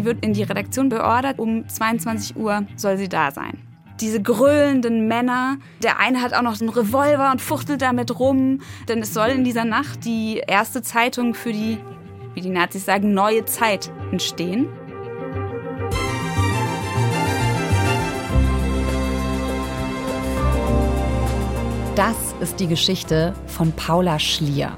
Sie wird in die Redaktion beordert, um 22 Uhr soll sie da sein. Diese gröhlenden Männer. Der eine hat auch noch einen Revolver und fuchtelt damit rum. Denn es soll in dieser Nacht die erste Zeitung für die, wie die Nazis sagen, neue Zeit entstehen. Das ist die Geschichte von Paula Schlier.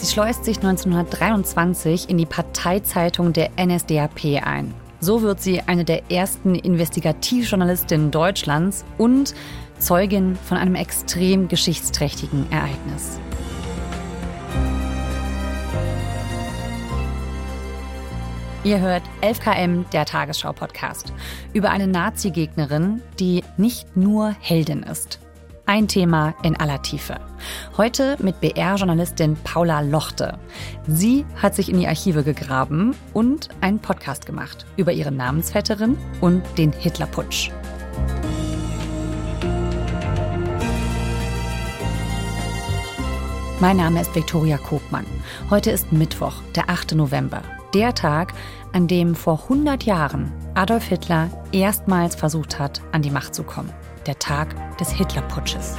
Sie schleust sich 1923 in die Parteizeitung der NSDAP ein. So wird sie eine der ersten Investigativjournalistinnen Deutschlands und Zeugin von einem extrem geschichtsträchtigen Ereignis. Ihr hört 11KM, der Tagesschau-Podcast, über eine Nazi-Gegnerin, die nicht nur Heldin ist. Ein Thema in aller Tiefe. Heute mit BR-Journalistin Paula Lochte. Sie hat sich in die Archive gegraben und einen Podcast gemacht über ihre Namensvetterin und den Hitlerputsch. Mein Name ist Viktoria Kogmann. Heute ist Mittwoch, der 8. November. Der Tag, an dem vor 100 Jahren Adolf Hitler erstmals versucht hat, an die Macht zu kommen der Tag des Hitlerputsches.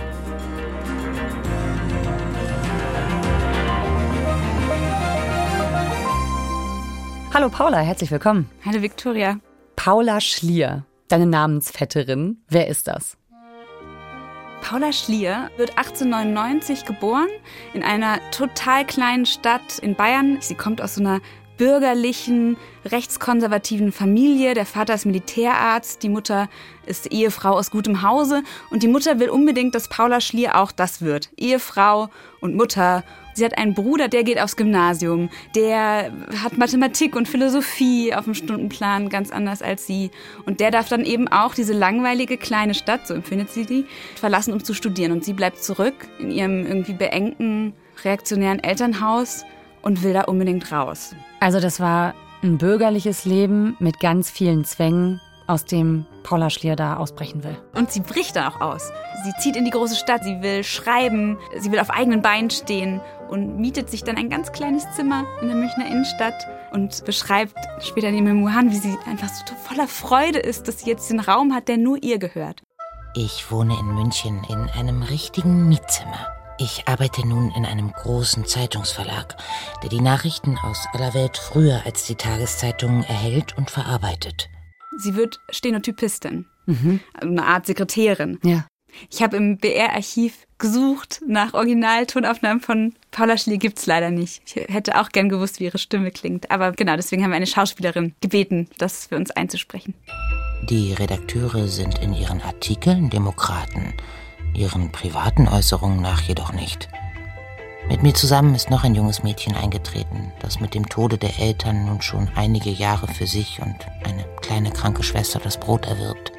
Hallo Paula, herzlich willkommen. Hallo Viktoria. Paula Schlier, deine Namensvetterin. Wer ist das? Paula Schlier wird 1899 geboren in einer total kleinen Stadt in Bayern. Sie kommt aus so einer bürgerlichen, rechtskonservativen Familie. Der Vater ist Militärarzt, die Mutter ist Ehefrau aus gutem Hause und die Mutter will unbedingt, dass Paula Schlier auch das wird. Ehefrau und Mutter. Sie hat einen Bruder, der geht aufs Gymnasium. Der hat Mathematik und Philosophie auf dem Stundenplan, ganz anders als sie. Und der darf dann eben auch diese langweilige kleine Stadt, so empfindet sie die, verlassen, um zu studieren. Und sie bleibt zurück in ihrem irgendwie beengten, reaktionären Elternhaus und will da unbedingt raus. Also das war ein bürgerliches Leben mit ganz vielen Zwängen, aus dem Paula Schlier da ausbrechen will. Und sie bricht da auch aus. Sie zieht in die große Stadt, sie will schreiben, sie will auf eigenen Beinen stehen und mietet sich dann ein ganz kleines Zimmer in der Münchner Innenstadt und beschreibt später in den Memoiren, wie sie einfach so voller Freude ist, dass sie jetzt den Raum hat, der nur ihr gehört. Ich wohne in München in einem richtigen Mietzimmer. Ich arbeite nun in einem großen Zeitungsverlag, der die Nachrichten aus aller Welt früher als die Tageszeitungen erhält und verarbeitet. Sie wird Stenotypistin, mhm. eine Art Sekretärin. Ja. Ich habe im BR-Archiv gesucht nach Originaltonaufnahmen von Paula Schlie gibt's leider nicht. Ich hätte auch gern gewusst, wie ihre Stimme klingt. Aber genau, deswegen haben wir eine Schauspielerin gebeten, das für uns einzusprechen. Die Redakteure sind in ihren Artikeln Demokraten ihren privaten Äußerungen nach jedoch nicht. Mit mir zusammen ist noch ein junges Mädchen eingetreten, das mit dem Tode der Eltern nun schon einige Jahre für sich und eine kleine kranke Schwester das Brot erwirbt.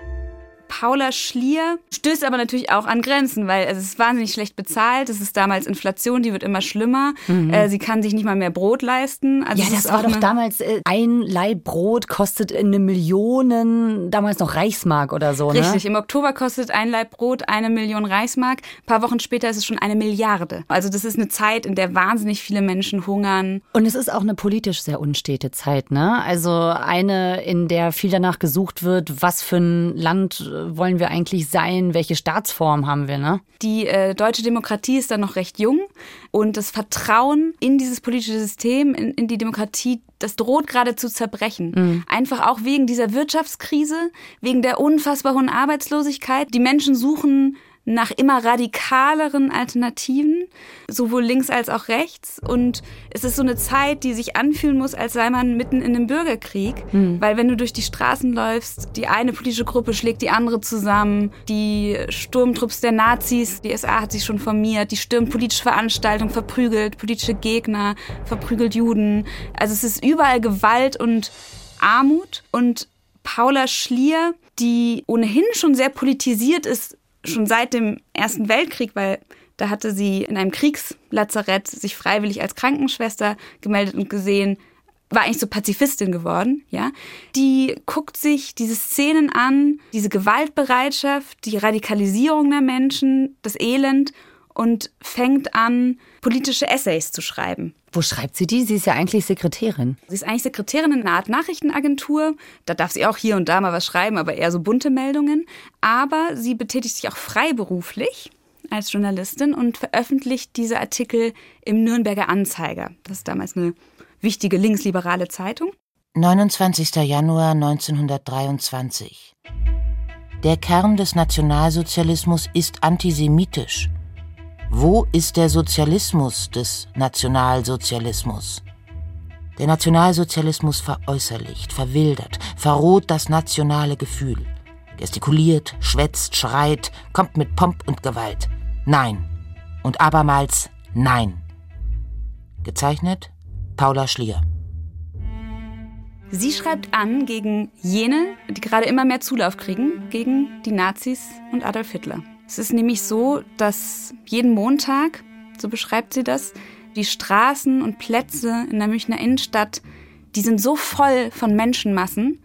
Paula Schlier stößt aber natürlich auch an Grenzen, weil es ist wahnsinnig schlecht bezahlt. Es ist damals Inflation, die wird immer schlimmer. Mhm. Äh, sie kann sich nicht mal mehr Brot leisten. Also ja, das war doch damals, äh, ein Leib Brot kostet eine Million, damals noch Reichsmark oder so. Ne? Richtig, im Oktober kostet ein Leib Brot eine Million Reichsmark. Ein paar Wochen später ist es schon eine Milliarde. Also das ist eine Zeit, in der wahnsinnig viele Menschen hungern. Und es ist auch eine politisch sehr unstete Zeit, ne? Also eine, in der viel danach gesucht wird, was für ein Land äh, wollen wir eigentlich sein? Welche Staatsform haben wir? Ne? Die äh, deutsche Demokratie ist dann noch recht jung und das Vertrauen in dieses politische System, in, in die Demokratie, das droht gerade zu zerbrechen. Mhm. Einfach auch wegen dieser Wirtschaftskrise, wegen der unfassbar hohen Arbeitslosigkeit. Die Menschen suchen nach immer radikaleren Alternativen, sowohl links als auch rechts. Und es ist so eine Zeit, die sich anfühlen muss, als sei man mitten in einem Bürgerkrieg. Mhm. Weil wenn du durch die Straßen läufst, die eine politische Gruppe schlägt die andere zusammen, die Sturmtrupps der Nazis, die SA hat sich schon formiert, die stürmt politische Veranstaltungen, verprügelt politische Gegner, verprügelt Juden. Also es ist überall Gewalt und Armut. Und Paula Schlier, die ohnehin schon sehr politisiert ist, schon seit dem Ersten Weltkrieg, weil da hatte sie in einem Kriegslazarett sich freiwillig als Krankenschwester gemeldet und gesehen, war eigentlich so Pazifistin geworden, ja. Die guckt sich diese Szenen an, diese Gewaltbereitschaft, die Radikalisierung der Menschen, das Elend und fängt an, politische Essays zu schreiben. Wo schreibt sie die? Sie ist ja eigentlich Sekretärin. Sie ist eigentlich Sekretärin in einer Art Nachrichtenagentur. Da darf sie auch hier und da mal was schreiben, aber eher so bunte Meldungen. Aber sie betätigt sich auch freiberuflich als Journalistin und veröffentlicht diese Artikel im Nürnberger Anzeiger. Das ist damals eine wichtige linksliberale Zeitung. 29. Januar 1923. Der Kern des Nationalsozialismus ist antisemitisch. Wo ist der Sozialismus des Nationalsozialismus? Der Nationalsozialismus veräußerlicht, verwildert, verroht das nationale Gefühl, gestikuliert, schwätzt, schreit, kommt mit Pomp und Gewalt. Nein. Und abermals Nein. Gezeichnet Paula Schlier. Sie schreibt an gegen jene, die gerade immer mehr Zulauf kriegen, gegen die Nazis und Adolf Hitler. Es ist nämlich so, dass jeden Montag, so beschreibt sie das, die Straßen und Plätze in der Münchner Innenstadt, die sind so voll von Menschenmassen,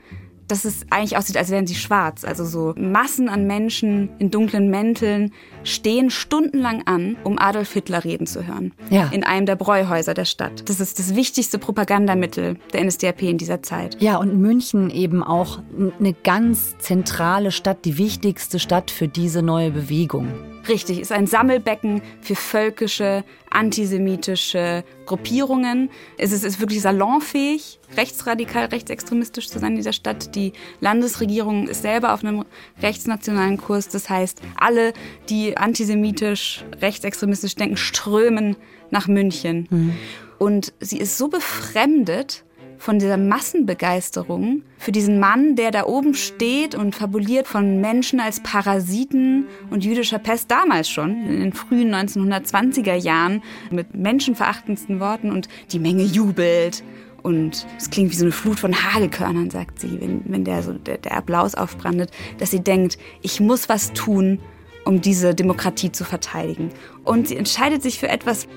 dass es eigentlich aussieht, als wären sie schwarz. Also so Massen an Menschen in dunklen Mänteln stehen stundenlang an, um Adolf Hitler reden zu hören. Ja. In einem der Bräuhäuser der Stadt. Das ist das wichtigste Propagandamittel der NSDAP in dieser Zeit. Ja, und München eben auch eine ganz zentrale Stadt, die wichtigste Stadt für diese neue Bewegung. Richtig, ist ein Sammelbecken für völkische, antisemitische Gruppierungen. Es ist, ist wirklich salonfähig, rechtsradikal, rechtsextremistisch zu sein in dieser Stadt. Die Landesregierung ist selber auf einem rechtsnationalen Kurs. Das heißt, alle, die antisemitisch, rechtsextremistisch denken, strömen nach München. Mhm. Und sie ist so befremdet von dieser Massenbegeisterung für diesen Mann, der da oben steht und fabuliert von Menschen als Parasiten und jüdischer Pest damals schon, in den frühen 1920er Jahren, mit menschenverachtendsten Worten und die Menge jubelt. Und es klingt wie so eine Flut von Hagelkörnern, sagt sie, wenn, wenn der, so, der, der Applaus aufbrandet, dass sie denkt, ich muss was tun, um diese Demokratie zu verteidigen. Und sie entscheidet sich für etwas,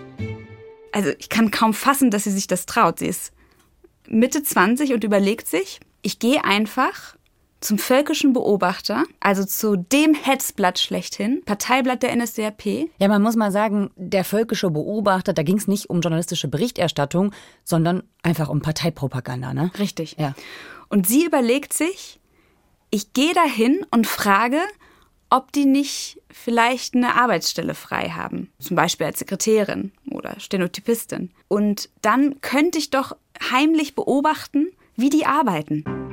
also ich kann kaum fassen, dass sie sich das traut. Sie ist Mitte 20 und überlegt sich, ich gehe einfach zum völkischen Beobachter, also zu dem Hetzblatt schlechthin, Parteiblatt der NSDAP. Ja, man muss mal sagen, der völkische Beobachter, da ging es nicht um journalistische Berichterstattung, sondern einfach um Parteipropaganda, ne? Richtig. Ja. Und sie überlegt sich, ich gehe dahin und frage, ob die nicht vielleicht eine Arbeitsstelle frei haben, zum Beispiel als Sekretärin oder Stenotypistin. Und dann könnte ich doch heimlich beobachten, wie die arbeiten.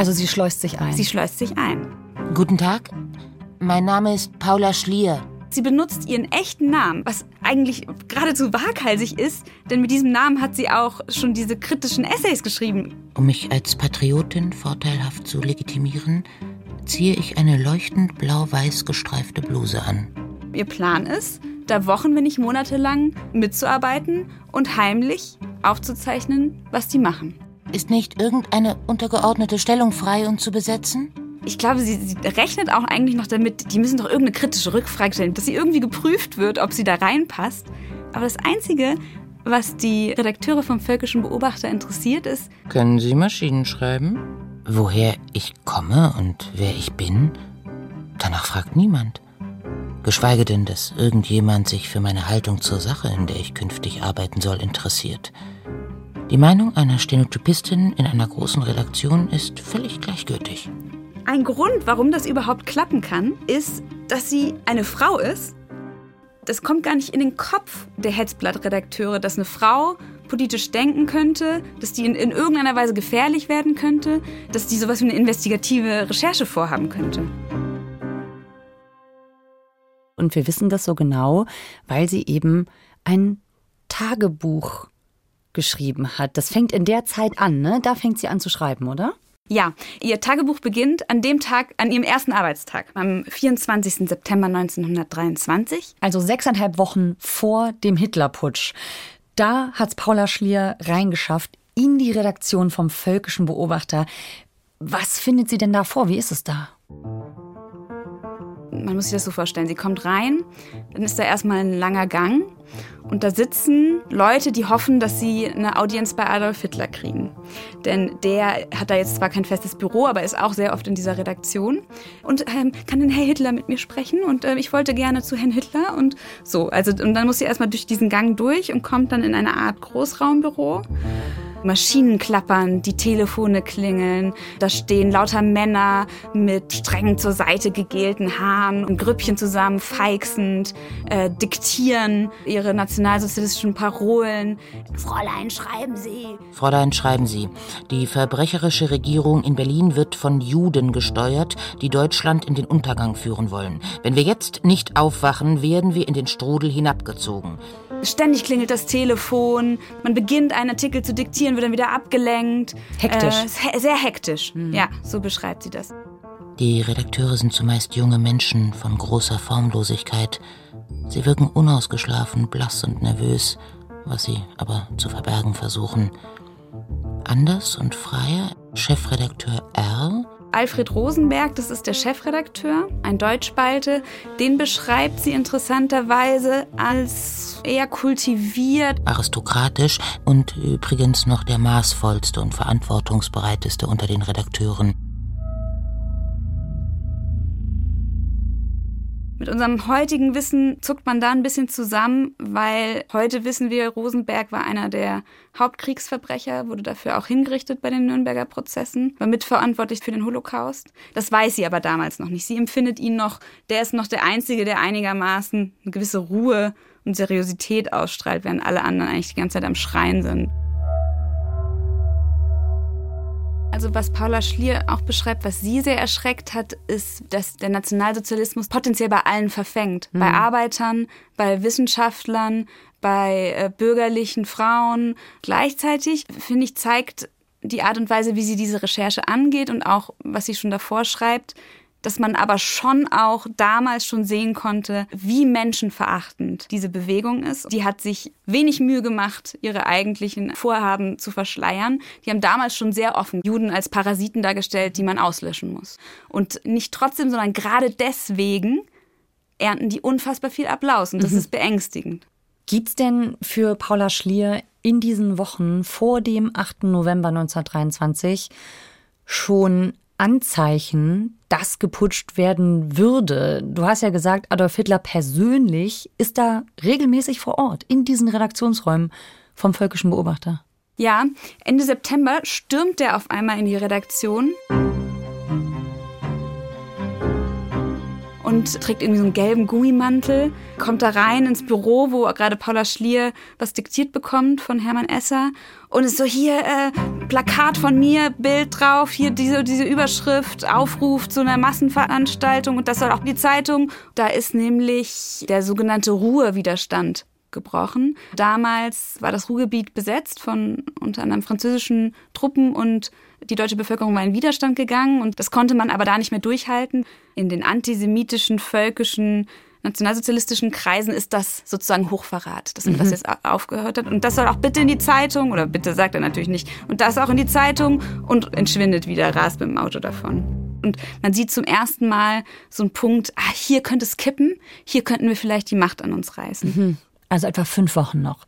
Also sie schleust sich ein. Sie schleust sich ein. Guten Tag, mein Name ist Paula Schlier. Sie benutzt ihren echten Namen, was eigentlich geradezu waghalsig ist, denn mit diesem Namen hat sie auch schon diese kritischen Essays geschrieben. Um mich als Patriotin vorteilhaft zu legitimieren, ziehe ich eine leuchtend blau-weiß gestreifte Bluse an. Ihr Plan ist, da Wochen, wenn nicht monatelang mitzuarbeiten und heimlich aufzuzeichnen, was die machen. Ist nicht irgendeine untergeordnete Stellung frei und zu besetzen? Ich glaube, sie, sie, rechnet auch eigentlich noch damit, die müssen doch irgendeine kritische Rückfrage stellen, dass sie irgendwie geprüft wird, ob sie da reinpasst. Aber das Einzige, was die Redakteure vom Völkischen Beobachter interessiert, ist. Können Sie Maschinen schreiben? Woher ich komme und wer ich bin, danach fragt niemand. Geschweige denn, dass irgendjemand sich für meine Haltung zur Sache, in der ich künftig arbeiten soll, interessiert. Die Meinung einer Stenotypistin in einer großen Redaktion ist völlig gleichgültig. Ein Grund, warum das überhaupt klappen kann, ist, dass sie eine Frau ist. Das kommt gar nicht in den Kopf der Hetzblatt-Redakteure, dass eine Frau politisch denken könnte, dass die in, in irgendeiner Weise gefährlich werden könnte, dass die sowas wie eine investigative Recherche vorhaben könnte. Und wir wissen das so genau, weil sie eben ein Tagebuch geschrieben hat. Das fängt in der Zeit an, ne? Da fängt sie an zu schreiben, oder? Ja, ihr Tagebuch beginnt an dem Tag, an ihrem ersten Arbeitstag, am 24. September 1923. Also sechseinhalb Wochen vor dem Hitlerputsch. Da hat Paula Schlier reingeschafft in die Redaktion vom Völkischen Beobachter. Was findet sie denn da vor? Wie ist es da? Man muss sich das so vorstellen, sie kommt rein, dann ist da erstmal ein langer Gang und da sitzen Leute, die hoffen, dass sie eine Audienz bei Adolf Hitler kriegen. Denn der hat da jetzt zwar kein festes Büro, aber ist auch sehr oft in dieser Redaktion. Und ähm, kann denn Herr Hitler mit mir sprechen? Und äh, ich wollte gerne zu Herrn Hitler und so. Also, und dann muss sie erstmal durch diesen Gang durch und kommt dann in eine Art Großraumbüro. Maschinen klappern, die Telefone klingeln, da stehen lauter Männer mit streng zur Seite gegelten Haaren, ein Grüppchen zusammen, feixend, äh, diktieren ihre nationalsozialistischen Parolen. Fräulein, schreiben Sie. Fräulein, schreiben Sie. Die verbrecherische Regierung in Berlin wird von Juden gesteuert, die Deutschland in den Untergang führen wollen. Wenn wir jetzt nicht aufwachen, werden wir in den Strudel hinabgezogen. Ständig klingelt das Telefon, man beginnt einen Artikel zu diktieren, wird dann wieder abgelenkt. Hektisch. Äh, sehr hektisch. Mhm. Ja, so beschreibt sie das. Die Redakteure sind zumeist junge Menschen von großer Formlosigkeit. Sie wirken unausgeschlafen, blass und nervös, was sie aber zu verbergen versuchen. Anders und freier Chefredakteur R Alfred Rosenberg, das ist der Chefredakteur, ein Deutschspalte, den beschreibt sie interessanterweise als eher kultiviert. Aristokratisch und übrigens noch der maßvollste und verantwortungsbereiteste unter den Redakteuren. Mit unserem heutigen Wissen zuckt man da ein bisschen zusammen, weil heute wissen wir, Rosenberg war einer der Hauptkriegsverbrecher, wurde dafür auch hingerichtet bei den Nürnberger Prozessen, war mitverantwortlich für den Holocaust. Das weiß sie aber damals noch nicht. Sie empfindet ihn noch, der ist noch der Einzige, der einigermaßen eine gewisse Ruhe und Seriosität ausstrahlt, während alle anderen eigentlich die ganze Zeit am Schreien sind. Also was Paula Schlier auch beschreibt, was sie sehr erschreckt hat, ist, dass der Nationalsozialismus potenziell bei allen verfängt. Mhm. Bei Arbeitern, bei Wissenschaftlern, bei äh, bürgerlichen Frauen. Gleichzeitig, finde ich, zeigt die Art und Weise, wie sie diese Recherche angeht und auch, was sie schon davor schreibt, dass man aber schon auch damals schon sehen konnte, wie menschenverachtend diese Bewegung ist. Die hat sich wenig Mühe gemacht, ihre eigentlichen Vorhaben zu verschleiern. Die haben damals schon sehr offen Juden als Parasiten dargestellt, die man auslöschen muss. Und nicht trotzdem, sondern gerade deswegen ernten die unfassbar viel Applaus und das mhm. ist beängstigend. Gibt's denn für Paula Schlier in diesen Wochen vor dem 8. November 1923 schon Anzeichen, dass geputscht werden würde. Du hast ja gesagt, Adolf Hitler persönlich ist da regelmäßig vor Ort in diesen Redaktionsräumen vom Völkischen Beobachter. Ja, Ende September stürmt er auf einmal in die Redaktion. Und trägt irgendwie so einen gelben Gummimantel, kommt da rein ins Büro, wo gerade Paula Schlier was diktiert bekommt von Hermann Esser und ist so hier äh, Plakat von mir, Bild drauf, hier diese diese Überschrift, Aufruf zu einer Massenveranstaltung und das soll auch die Zeitung. Da ist nämlich der sogenannte Ruhewiderstand gebrochen. Damals war das Ruhrgebiet besetzt von unter anderem französischen Truppen und die deutsche Bevölkerung war in Widerstand gegangen und das konnte man aber da nicht mehr durchhalten. In den antisemitischen, völkischen, nationalsozialistischen Kreisen ist das sozusagen Hochverrat, dass man mhm. das jetzt aufgehört hat. Und das soll auch bitte in die Zeitung, oder bitte sagt er natürlich nicht, und das auch in die Zeitung und entschwindet wieder, rast mit dem Auto davon. Und man sieht zum ersten Mal so einen Punkt, ah, hier könnte es kippen, hier könnten wir vielleicht die Macht an uns reißen. Mhm. Also etwa fünf Wochen noch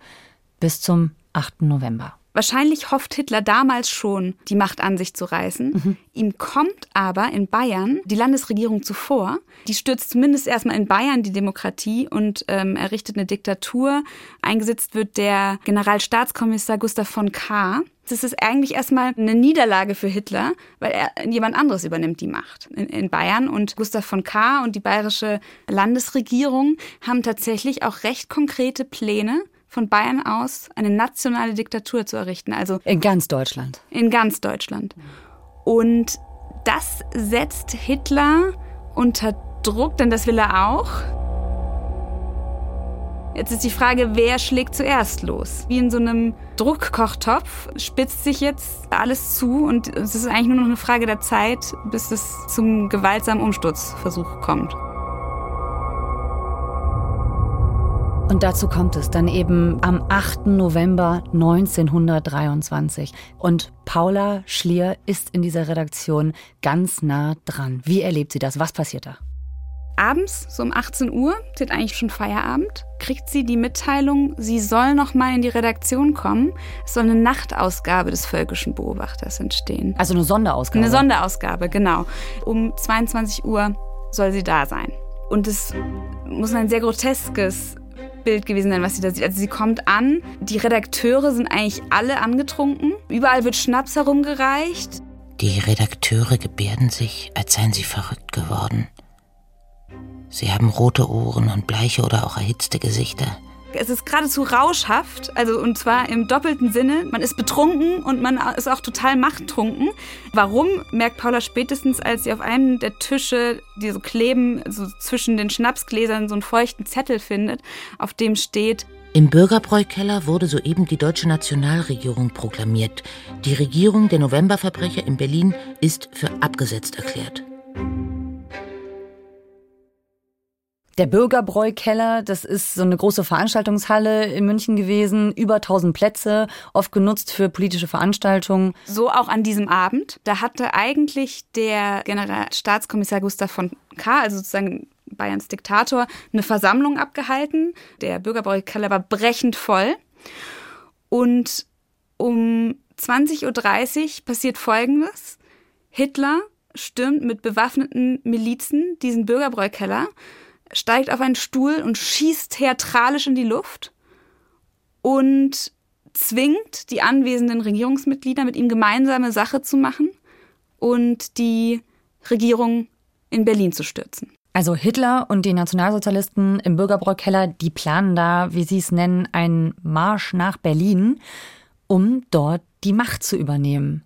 bis zum 8. November. Wahrscheinlich hofft Hitler damals schon, die Macht an sich zu reißen. Mhm. Ihm kommt aber in Bayern die Landesregierung zuvor. Die stürzt zumindest erstmal in Bayern die Demokratie und ähm, errichtet eine Diktatur. Eingesetzt wird der Generalstaatskommissar Gustav von Kahr. Das ist eigentlich erstmal eine Niederlage für Hitler, weil er jemand anderes übernimmt die Macht in, in, Bayern. Und Gustav von Kahr und die bayerische Landesregierung haben tatsächlich auch recht konkrete Pläne, von Bayern aus eine nationale Diktatur zu errichten. Also in ganz Deutschland. In ganz Deutschland. Und das setzt Hitler unter Druck, denn das will er auch. Jetzt ist die Frage, wer schlägt zuerst los? Wie in so einem Druckkochtopf spitzt sich jetzt alles zu und es ist eigentlich nur noch eine Frage der Zeit, bis es zum gewaltsamen Umsturzversuch kommt. Und dazu kommt es dann eben am 8. November 1923. Und Paula Schlier ist in dieser Redaktion ganz nah dran. Wie erlebt sie das? Was passiert da? Abends, so um 18 Uhr, sie hat eigentlich schon Feierabend, kriegt sie die Mitteilung, sie soll noch mal in die Redaktion kommen. Es soll eine Nachtausgabe des Völkischen Beobachters entstehen. Also eine Sonderausgabe? Eine Sonderausgabe, genau. Um 22 Uhr soll sie da sein. Und es muss ein sehr groteskes Bild gewesen sein, was sie da sieht. Also sie kommt an, die Redakteure sind eigentlich alle angetrunken, überall wird Schnaps herumgereicht. Die Redakteure gebärden sich, als seien sie verrückt geworden. Sie haben rote Ohren und bleiche oder auch erhitzte Gesichter. Es ist geradezu rauschhaft, also und zwar im doppelten Sinne. Man ist betrunken und man ist auch total machttrunken. Warum, merkt Paula spätestens, als sie auf einem der Tische, die so kleben, so zwischen den Schnapsgläsern so einen feuchten Zettel findet, auf dem steht im Bürgerbräukeller wurde soeben die deutsche Nationalregierung proklamiert. Die Regierung der Novemberverbrecher in Berlin ist für abgesetzt erklärt. Der Bürgerbräukeller, das ist so eine große Veranstaltungshalle in München gewesen, über 1000 Plätze, oft genutzt für politische Veranstaltungen. So auch an diesem Abend. Da hatte eigentlich der Generalstaatskommissar Gustav von K., also sozusagen Bayerns Diktator, eine Versammlung abgehalten. Der Bürgerbräukeller war brechend voll. Und um 20.30 Uhr passiert Folgendes. Hitler stürmt mit bewaffneten Milizen diesen Bürgerbräukeller steigt auf einen Stuhl und schießt theatralisch in die Luft und zwingt die anwesenden Regierungsmitglieder, mit ihm gemeinsame Sache zu machen und die Regierung in Berlin zu stürzen. Also Hitler und die Nationalsozialisten im Bürgerbräukeller, die planen da, wie sie es nennen, einen Marsch nach Berlin, um dort die Macht zu übernehmen.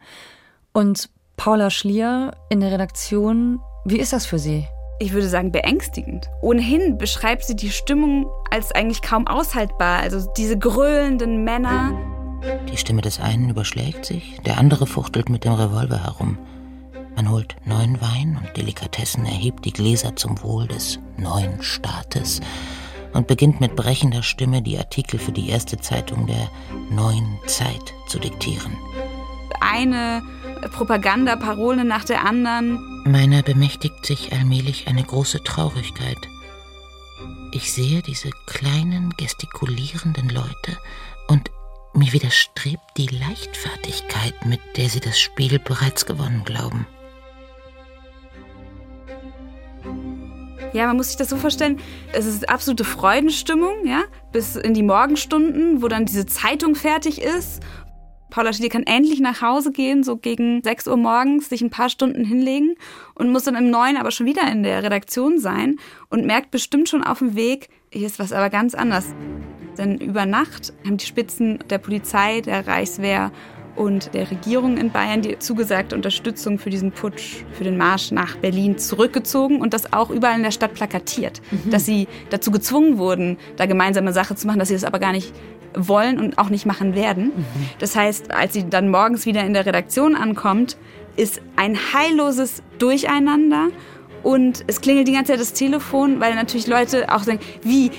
Und Paula Schlier in der Redaktion, wie ist das für Sie? Ich würde sagen, beängstigend. Ohnehin beschreibt sie die Stimmung als eigentlich kaum aushaltbar. Also diese gröhlenden Männer. Die Stimme des einen überschlägt sich, der andere fuchtelt mit dem Revolver herum. Man holt neuen Wein und Delikatessen, erhebt die Gläser zum Wohl des neuen Staates und beginnt mit brechender Stimme die Artikel für die erste Zeitung der neuen Zeit zu diktieren. Eine Propagandaparole nach der anderen. Meiner bemächtigt sich allmählich eine große Traurigkeit. Ich sehe diese kleinen gestikulierenden Leute und mir widerstrebt die Leichtfertigkeit, mit der sie das Spiel bereits gewonnen glauben. Ja, man muss sich das so vorstellen, es ist absolute Freudenstimmung, ja, bis in die Morgenstunden, wo dann diese Zeitung fertig ist Paula Schiele kann endlich nach Hause gehen, so gegen 6 Uhr morgens, sich ein paar Stunden hinlegen und muss dann im Neuen aber schon wieder in der Redaktion sein und merkt bestimmt schon auf dem Weg, hier ist was aber ganz anders. Denn über Nacht haben die Spitzen der Polizei, der Reichswehr und der Regierung in Bayern die zugesagte Unterstützung für diesen Putsch, für den Marsch nach Berlin zurückgezogen und das auch überall in der Stadt plakatiert. Mhm. Dass sie dazu gezwungen wurden, da gemeinsame Sache zu machen, dass sie das aber gar nicht wollen und auch nicht machen werden. Mhm. Das heißt, als sie dann morgens wieder in der Redaktion ankommt, ist ein heilloses Durcheinander und es klingelt die ganze Zeit das Telefon, weil natürlich Leute auch sagen, wie,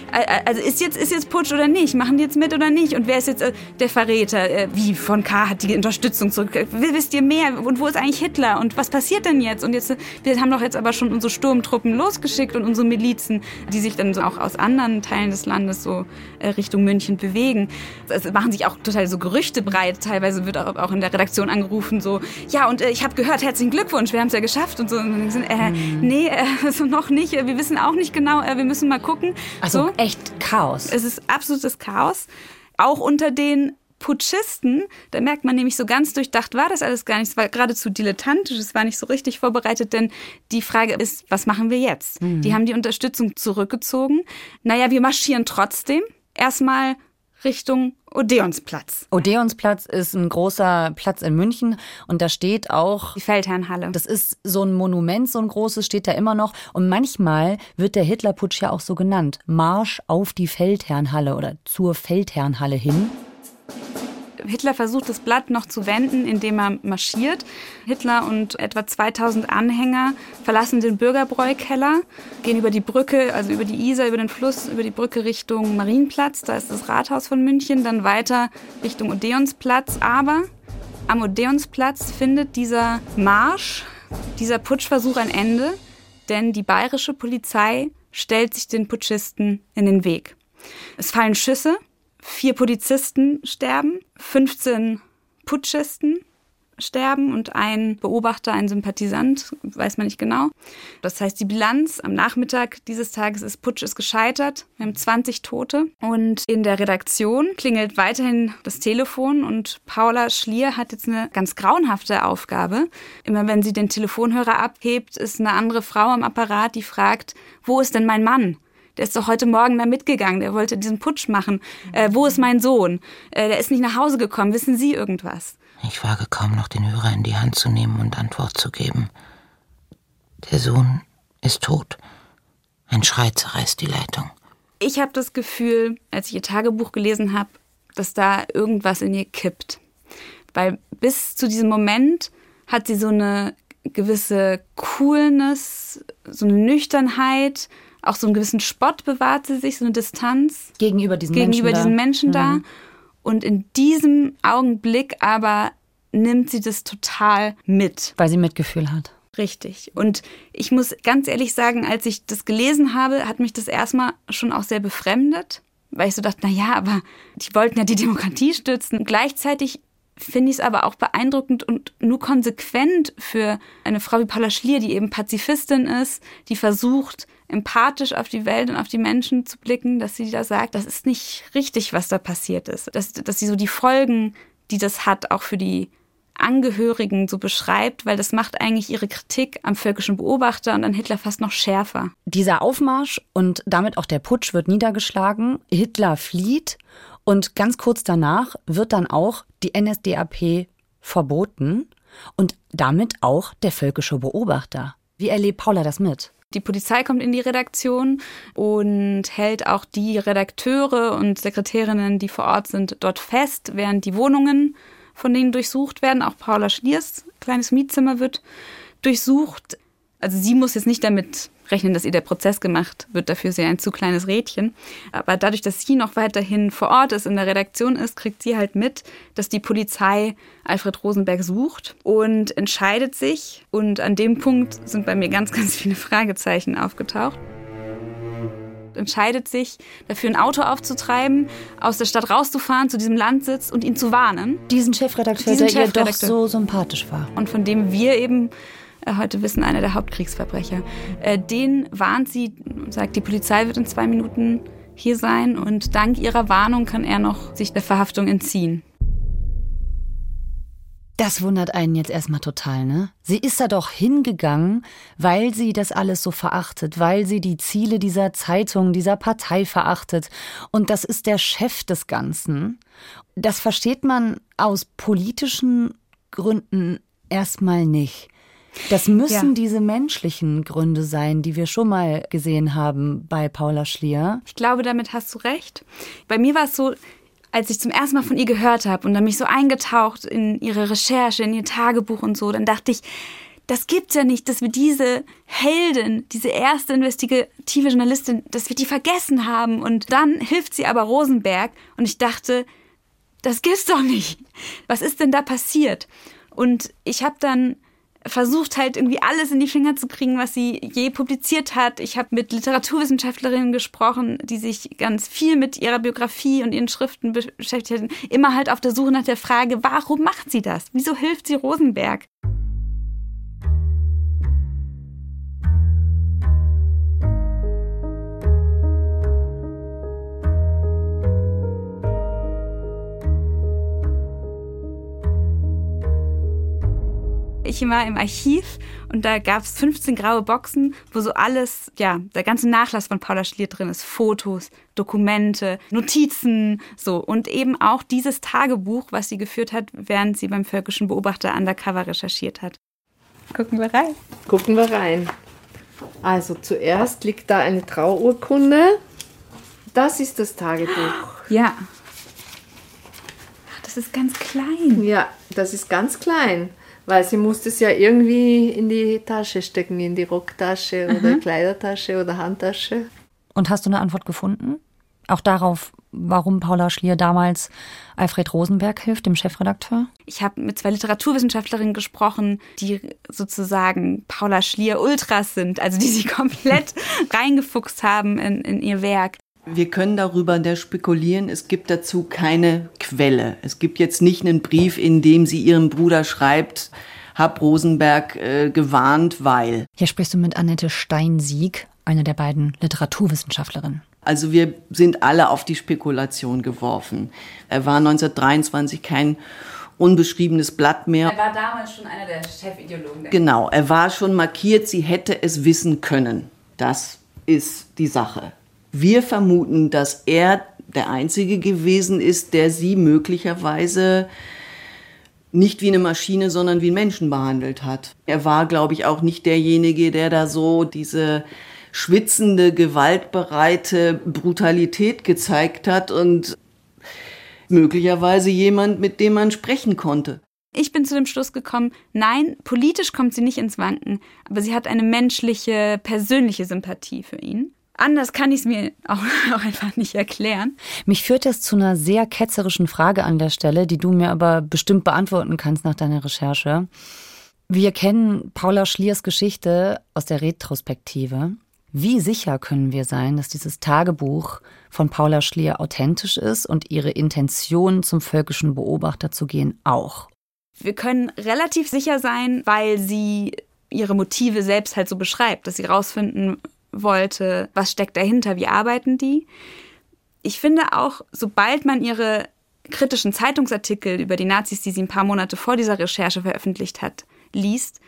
also ist jetzt, ist jetzt Putsch oder nicht? Machen die jetzt mit oder nicht? Und wer ist jetzt äh, der Verräter? Äh, wie, von K hat die Unterstützung zurück? Wisst ihr mehr? Und wo ist eigentlich Hitler? Und was passiert denn jetzt? Und jetzt, wir haben doch jetzt aber schon unsere Sturmtruppen losgeschickt und unsere Milizen, die sich dann so auch aus anderen Teilen des Landes so äh, Richtung München bewegen. Es machen sich auch total so Gerüchte breit. Teilweise wird auch, in der Redaktion angerufen so, ja, und äh, ich habe gehört, herzlichen Glückwunsch, wir haben es ja geschafft und so. Und dann sind, äh, mhm. nee, nee, also noch nicht. Wir wissen auch nicht genau. Äh, wir müssen mal gucken. Also so. echt Chaos. Es ist absolutes Chaos. Auch unter den Putschisten, da merkt man nämlich so ganz durchdacht war das alles gar nicht. Es war geradezu dilettantisch, es war nicht so richtig vorbereitet, denn die Frage ist, was machen wir jetzt? Mhm. Die haben die Unterstützung zurückgezogen. Naja, wir marschieren trotzdem. Erstmal Richtung Odeonsplatz. Odeonsplatz ist ein großer Platz in München und da steht auch die Feldherrnhalle. Das ist so ein Monument, so ein großes steht da immer noch und manchmal wird der Hitlerputsch ja auch so genannt. Marsch auf die Feldherrnhalle oder zur Feldherrnhalle hin. Hitler versucht das Blatt noch zu wenden, indem er marschiert. Hitler und etwa 2000 Anhänger verlassen den Bürgerbräukeller, gehen über die Brücke, also über die Isar, über den Fluss, über die Brücke Richtung Marienplatz, da ist das Rathaus von München, dann weiter Richtung Odeonsplatz. Aber am Odeonsplatz findet dieser Marsch, dieser Putschversuch ein Ende, denn die bayerische Polizei stellt sich den Putschisten in den Weg. Es fallen Schüsse, vier Polizisten sterben, 15 Putschisten sterben und ein Beobachter, ein Sympathisant, weiß man nicht genau. Das heißt, die Bilanz am Nachmittag dieses Tages ist, Putsch ist gescheitert. Wir haben 20 Tote. Und in der Redaktion klingelt weiterhin das Telefon und Paula Schlier hat jetzt eine ganz grauenhafte Aufgabe. Immer wenn sie den Telefonhörer abhebt, ist eine andere Frau am Apparat, die fragt, wo ist denn mein Mann? Der ist doch heute Morgen da mitgegangen, der wollte diesen Putsch machen. Äh, wo ist mein Sohn? Äh, der ist nicht nach Hause gekommen. Wissen Sie irgendwas? Ich wage kaum noch, den Hörer in die Hand zu nehmen und Antwort zu geben. Der Sohn ist tot. Ein Schrei zerreißt die Leitung. Ich habe das Gefühl, als ich ihr Tagebuch gelesen habe, dass da irgendwas in ihr kippt. Weil bis zu diesem Moment hat sie so eine gewisse Coolness, so eine Nüchternheit, auch so einen gewissen Spott bewahrt sie sich, so eine Distanz. Gegenüber diesen gegenüber Menschen diesen Menschen da. Mhm. Und in diesem Augenblick aber nimmt sie das total mit. Weil sie Mitgefühl hat. Richtig. Und ich muss ganz ehrlich sagen, als ich das gelesen habe, hat mich das erstmal schon auch sehr befremdet, weil ich so dachte, na ja, aber die wollten ja die Demokratie stützen. Gleichzeitig finde ich es aber auch beeindruckend und nur konsequent für eine Frau wie Paula Schlier, die eben Pazifistin ist, die versucht, empathisch auf die Welt und auf die Menschen zu blicken, dass sie da sagt, das ist nicht richtig, was da passiert ist. Dass, dass sie so die Folgen, die das hat, auch für die Angehörigen so beschreibt, weil das macht eigentlich ihre Kritik am völkischen Beobachter und an Hitler fast noch schärfer. Dieser Aufmarsch und damit auch der Putsch wird niedergeschlagen. Hitler flieht und ganz kurz danach wird dann auch die NSDAP verboten und damit auch der völkische Beobachter. Wie erlebt Paula das mit? Die Polizei kommt in die Redaktion und hält auch die Redakteure und Sekretärinnen, die vor Ort sind, dort fest, während die Wohnungen von denen durchsucht werden. Auch Paula Schliers kleines Mietzimmer wird durchsucht. Also sie muss jetzt nicht damit rechnen, dass ihr der Prozess gemacht wird. Dafür ist sie ein zu kleines Rädchen. Aber dadurch, dass sie noch weiterhin vor Ort ist, in der Redaktion ist, kriegt sie halt mit, dass die Polizei Alfred Rosenberg sucht und entscheidet sich. Und an dem Punkt sind bei mir ganz, ganz viele Fragezeichen aufgetaucht entscheidet sich dafür, ein Auto aufzutreiben, aus der Stadt rauszufahren zu diesem Landsitz und ihn zu warnen. Diesen Chefredakteur, Diesen der ihr doch Chefredakteur. so sympathisch war. und von dem wir eben heute wissen, einer der Hauptkriegsverbrecher. Äh, Den warnt sie, sagt, die Polizei wird in zwei Minuten hier sein und dank ihrer Warnung kann er noch sich der Verhaftung entziehen. Das wundert einen jetzt erstmal total, ne? Sie ist da doch hingegangen, weil sie das alles so verachtet, weil sie die Ziele dieser Zeitung, dieser Partei verachtet. Und das ist der Chef des Ganzen. Das versteht man aus politischen Gründen erstmal nicht. Das müssen Ja. diese menschlichen Gründe sein, die wir schon mal gesehen haben bei Paula Schlier. Ich glaube, damit hast du recht. Bei mir war es so, als ich zum ersten Mal von ihr gehört habe und dann mich so eingetaucht in ihre Recherche, in ihr Tagebuch und so, dann dachte ich, das gibt's ja nicht, dass wir diese Heldin, diese erste investigative Journalistin, dass wir die vergessen haben. Und dann hilft sie aber Rosenberg und ich dachte, das gibt's doch nicht. Was ist denn da passiert? Und ich habe dann versucht halt irgendwie alles in die Finger zu kriegen, was sie je publiziert hat. Ich habe mit Literaturwissenschaftlerinnen gesprochen, die sich ganz viel mit ihrer Biografie und ihren Schriften beschäftigt hatten. Immer halt auf der Suche nach der Frage, warum macht sie das? Wieso hilft sie Rosenberg? Ich war im Archiv und da gab es 15 graue Boxen, wo so alles, ja, der ganze Nachlass von Paula Schlier drin ist. Fotos, Dokumente, Notizen, so. Und eben auch dieses Tagebuch, was sie geführt hat, während sie beim völkischen Beobachter undercover recherchiert hat. Gucken wir rein. Gucken wir rein. Also zuerst liegt da eine Trauurkunde. Das ist das Tagebuch. Ja. Das ist ganz klein. Ja, das ist ganz klein, weil sie musste es ja irgendwie in die Tasche stecken, in die Rocktasche oder Kleidertasche oder Handtasche. Und hast du eine Antwort gefunden? Auch darauf, warum Paula Schlier damals Alfred Rosenberg hilft, dem Chefredakteur? Ich habe mit zwei Literaturwissenschaftlerinnen gesprochen, die sozusagen Paula Schlier Ultras sind, also die sie komplett reingefuchst haben in, in ihr Werk. Wir können darüber der spekulieren, es gibt dazu keine Quelle. Es gibt jetzt nicht einen Brief, in dem sie ihrem Bruder schreibt, hab Rosenberg äh, gewarnt, weil. Hier sprichst du mit Annette Steinsieg, einer der beiden Literaturwissenschaftlerinnen. Also wir sind alle auf die Spekulation geworfen. Er war 1923 kein unbeschriebenes Blatt mehr. Er war damals schon einer der Chefideologen. Genau, er war schon markiert, sie hätte es wissen können. Das ist die Sache. Wir vermuten, dass er der Einzige gewesen ist, der sie möglicherweise nicht wie eine Maschine, sondern wie einen Menschen behandelt hat. Er war, glaube ich, auch nicht derjenige, der da so diese schwitzende, gewaltbereite Brutalität gezeigt hat und möglicherweise jemand, mit dem man sprechen konnte. Ich bin zu dem Schluss gekommen, nein, politisch kommt sie nicht ins Wanken, aber sie hat eine menschliche, persönliche Sympathie für ihn. Anders kann ich es mir auch, auch, einfach nicht erklären. Mich führt das zu einer sehr ketzerischen Frage an der Stelle, die du mir aber bestimmt beantworten kannst nach deiner Recherche. Wir kennen Paula Schliers Geschichte aus der Retrospektive. Wie sicher können wir sein, dass dieses Tagebuch von Paula Schlier authentisch ist und ihre Intention zum völkischen Beobachter zu gehen auch? Wir können relativ sicher sein, weil sie ihre Motive selbst halt so beschreibt, dass sie rausfinden wollte, was steckt dahinter, wie arbeiten die. Ich finde auch, sobald man ihre kritischen Zeitungsartikel über die Nazis, die sie ein paar Monate vor dieser Recherche veröffentlicht hat, liest,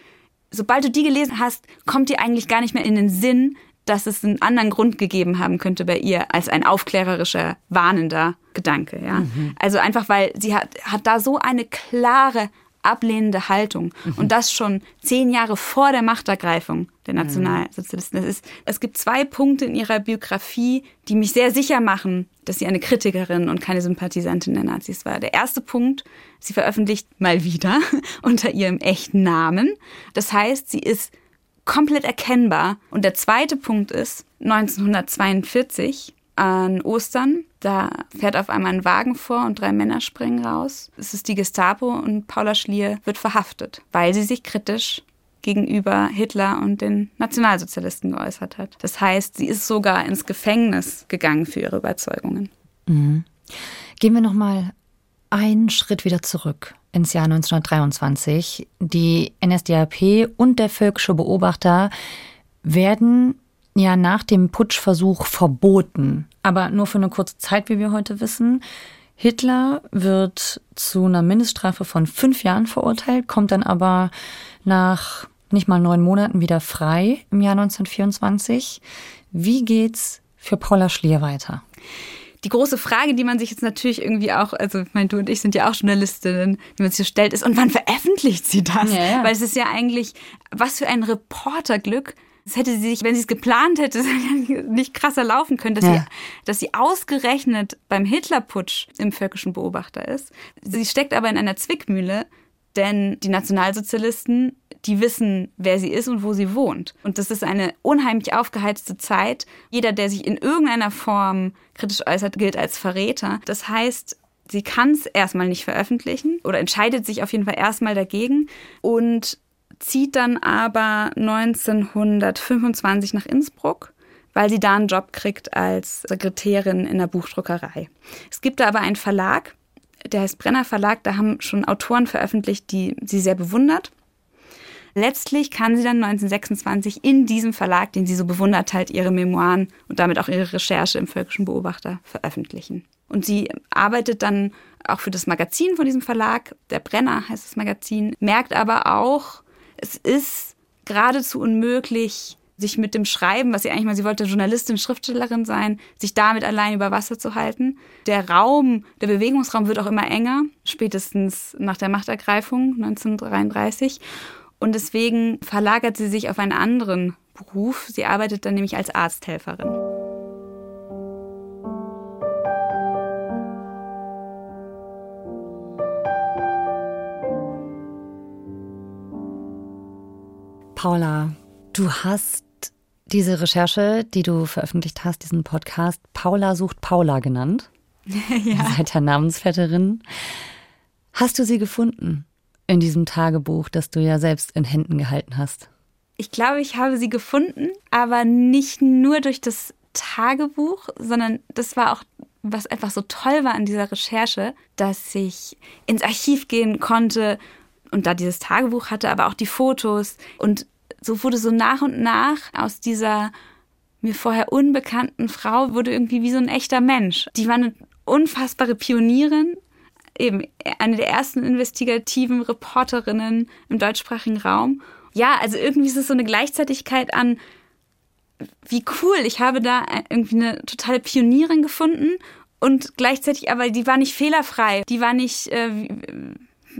sobald du die gelesen hast, kommt dir eigentlich gar nicht mehr in den Sinn, dass es einen anderen Grund gegeben haben könnte bei ihr als ein aufklärerischer, warnender Gedanke. Ja? Mhm. Also einfach, weil sie hat, hat da so eine klare ablehnende Haltung. Mhm. Und das schon zehn Jahre vor der Machtergreifung der mhm. Nationalsozialisten. Es, ist, es gibt zwei Punkte in ihrer Biografie, die mich sehr sicher machen, dass sie eine Kritikerin und keine Sympathisantin der Nazis war. Der erste Punkt, sie veröffentlicht mal wieder unter ihrem echten Namen. Das heißt, sie ist komplett erkennbar. Und der zweite Punkt ist, 1942 an Ostern. Da fährt auf einmal ein Wagen vor und drei Männer springen raus. Es ist die Gestapo und Paula Schlier wird verhaftet, weil sie sich kritisch gegenüber Hitler und den Nationalsozialisten geäußert hat. Das heißt, sie ist sogar ins Gefängnis gegangen für ihre Überzeugungen. Mhm. Gehen wir noch mal einen Schritt wieder zurück ins Jahr 1923. Die NSDAP und der völkische Beobachter werden ja nach dem Putschversuch verboten, aber nur für eine kurze Zeit, wie wir heute wissen. Hitler wird zu einer Mindeststrafe von fünf Jahren verurteilt, kommt dann aber nach nicht mal neun Monaten wieder frei im Jahr 1924. Wie geht's für Paula Schlier weiter? Die große Frage, die man sich jetzt natürlich irgendwie auch, also ich meine, du und ich sind ja auch Journalistinnen, die man sich stellt, ist, und wann veröffentlicht sie das? Ja, ja. Weil es ist ja eigentlich, was für ein Reporterglück, das hätte sie sich, wenn sie es geplant hätte, nicht krasser laufen können, dass, ja. sie, dass sie ausgerechnet beim Hitlerputsch im völkischen Beobachter ist. Sie steckt aber in einer Zwickmühle, denn die Nationalsozialisten, die wissen, wer sie ist und wo sie wohnt. Und das ist eine unheimlich aufgeheizte Zeit. Jeder, der sich in irgendeiner Form kritisch äußert, gilt als Verräter. Das heißt, sie kann es erstmal nicht veröffentlichen oder entscheidet sich auf jeden Fall erstmal dagegen. Und zieht dann aber 1925 nach Innsbruck, weil sie da einen Job kriegt als Sekretärin in der Buchdruckerei. Es gibt da aber einen Verlag, der heißt Brenner Verlag, da haben schon Autoren veröffentlicht, die sie sehr bewundert. Letztlich kann sie dann 1926 in diesem Verlag, den sie so bewundert halt, ihre Memoiren und damit auch ihre Recherche im Völkischen Beobachter veröffentlichen. Und sie arbeitet dann auch für das Magazin von diesem Verlag, der Brenner heißt das Magazin, merkt aber auch, es ist geradezu unmöglich, sich mit dem Schreiben, was sie eigentlich mal, sie wollte Journalistin, Schriftstellerin sein, sich damit allein über Wasser zu halten. Der Raum, der Bewegungsraum wird auch immer enger, spätestens nach der Machtergreifung 1933. Und deswegen verlagert sie sich auf einen anderen Beruf. Sie arbeitet dann nämlich als Arzthelferin. Paula, du hast diese Recherche, die du veröffentlicht hast, diesen Podcast, Paula sucht Paula genannt. ja. Ihr seid ja Namensvetterin. Hast du sie gefunden in diesem Tagebuch, das du ja selbst in Händen gehalten hast? Ich glaube, ich habe sie gefunden, aber nicht nur durch das Tagebuch, sondern das war auch, was einfach so toll war an dieser Recherche, dass ich ins Archiv gehen konnte und da dieses Tagebuch hatte, aber auch die Fotos. Und so wurde so nach und nach aus dieser mir vorher unbekannten Frau wurde irgendwie wie so ein echter Mensch. Die war eine unfassbare Pionierin, eben eine der ersten investigativen Reporterinnen im deutschsprachigen Raum. Ja, also irgendwie ist es so eine Gleichzeitigkeit an, wie cool, ich habe da irgendwie eine totale Pionierin gefunden und gleichzeitig aber, die war nicht fehlerfrei, die war nicht... Äh,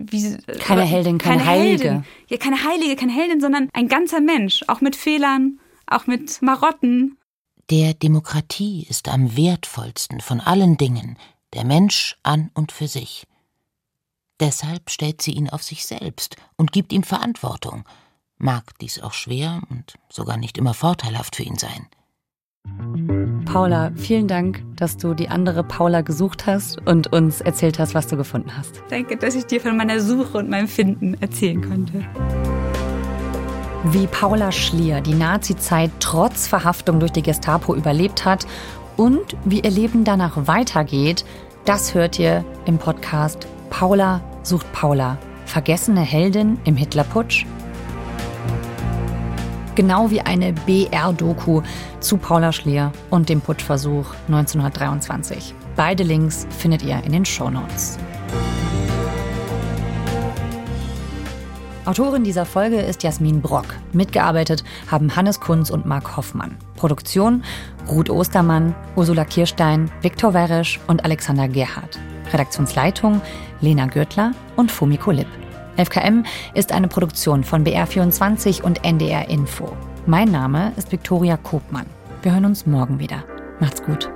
wie, keine Heldin, keine, keine Heilige. Heldin. Ja, keine Heilige, keine Heldin, sondern ein ganzer Mensch, auch mit Fehlern, auch mit Marotten. Der Demokratie ist am wertvollsten von allen Dingen der Mensch an und für sich. Deshalb stellt sie ihn auf sich selbst und gibt ihm Verantwortung, mag dies auch schwer und sogar nicht immer vorteilhaft für ihn sein. Paula, vielen Dank, dass du die andere Paula gesucht hast und uns erzählt hast, was du gefunden hast. Danke, dass ich dir von meiner Suche und meinem Finden erzählen konnte. Wie Paula Schlier die Nazi-Zeit trotz Verhaftung durch die Gestapo überlebt hat und wie ihr Leben danach weitergeht, das hört ihr im Podcast Paula sucht Paula. Vergessene Heldin im Hitlerputsch genau wie eine BR-Doku zu Paula Schlier und dem Putschversuch 1923. Beide Links findet ihr in den Shownotes. Autorin dieser Folge ist Jasmin Brock. Mitgearbeitet haben Hannes Kunz und Marc Hoffmann. Produktion Ruth Ostermann, Ursula Kirstein, Viktor Weresch und Alexander Gerhardt. Redaktionsleitung Lena Gürtler und Fumiko Lipp. FKM ist eine Produktion von BR24 und NDR Info. Mein Name ist Viktoria Kopmann. Wir hören uns morgen wieder. Macht's gut.